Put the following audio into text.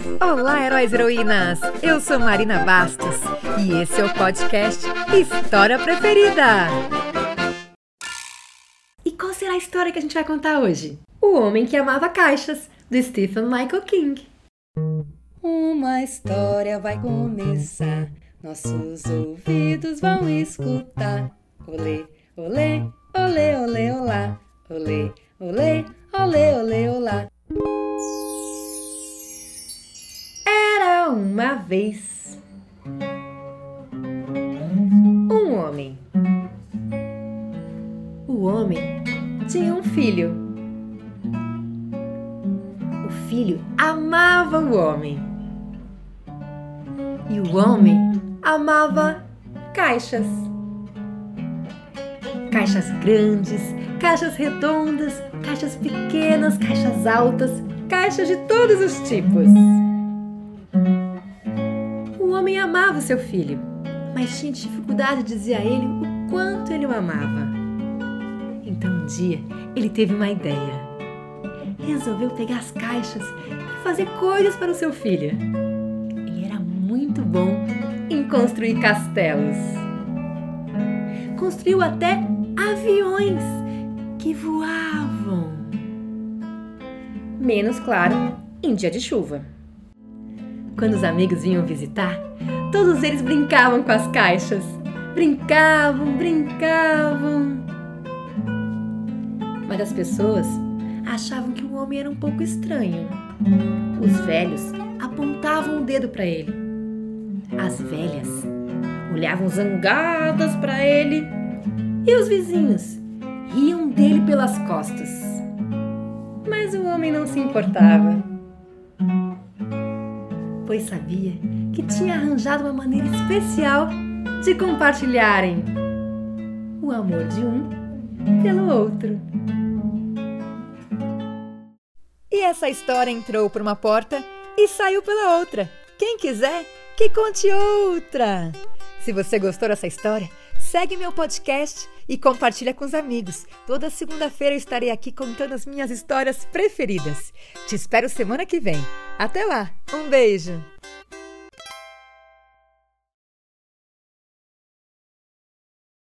Olá, heróis e heroínas! Eu sou Marina Bastos e esse é o podcast História Preferida. E qual será a história que a gente vai contar hoje? O Homem que Amava Caixas, do Stephen Michael King. Uma história vai começar, nossos ouvidos vão escutar. Olê, olê, olê, olê, olá. Olê, olê, uma vez um homem. O homem tinha um filho. O filho amava o homem. E o homem amava caixas. Caixas grandes, caixas redondas, caixas pequenas, caixas altas, caixas de todos os tipos. Homem amava seu filho, mas tinha dificuldade de dizer a ele o quanto ele o amava. Então um dia ele teve uma ideia. Resolveu pegar as caixas e fazer coisas para o seu filho. Ele era muito bom em construir castelos. Construiu até aviões que voavam. Menos claro em dia de chuva. Quando os amigos vinham visitar, todos eles brincavam com as caixas. Brincavam, brincavam. Mas as pessoas achavam que o homem era um pouco estranho. Os velhos apontavam o dedo para ele. As velhas olhavam zangadas para ele e os vizinhos riam dele pelas costas. Mas o homem não se importava, pois sabia que tinha arranjado uma maneira especial de compartilharem o amor de um pelo outro. E essa história entrou por uma porta e saiu pela outra. Quem quiser, que conte outra! Se você gostou dessa história, segue meu podcast e compartilha com os amigos. Toda segunda-feira eu estarei aqui contando as minhas histórias preferidas. Te espero semana que vem. Até lá. Um beijo.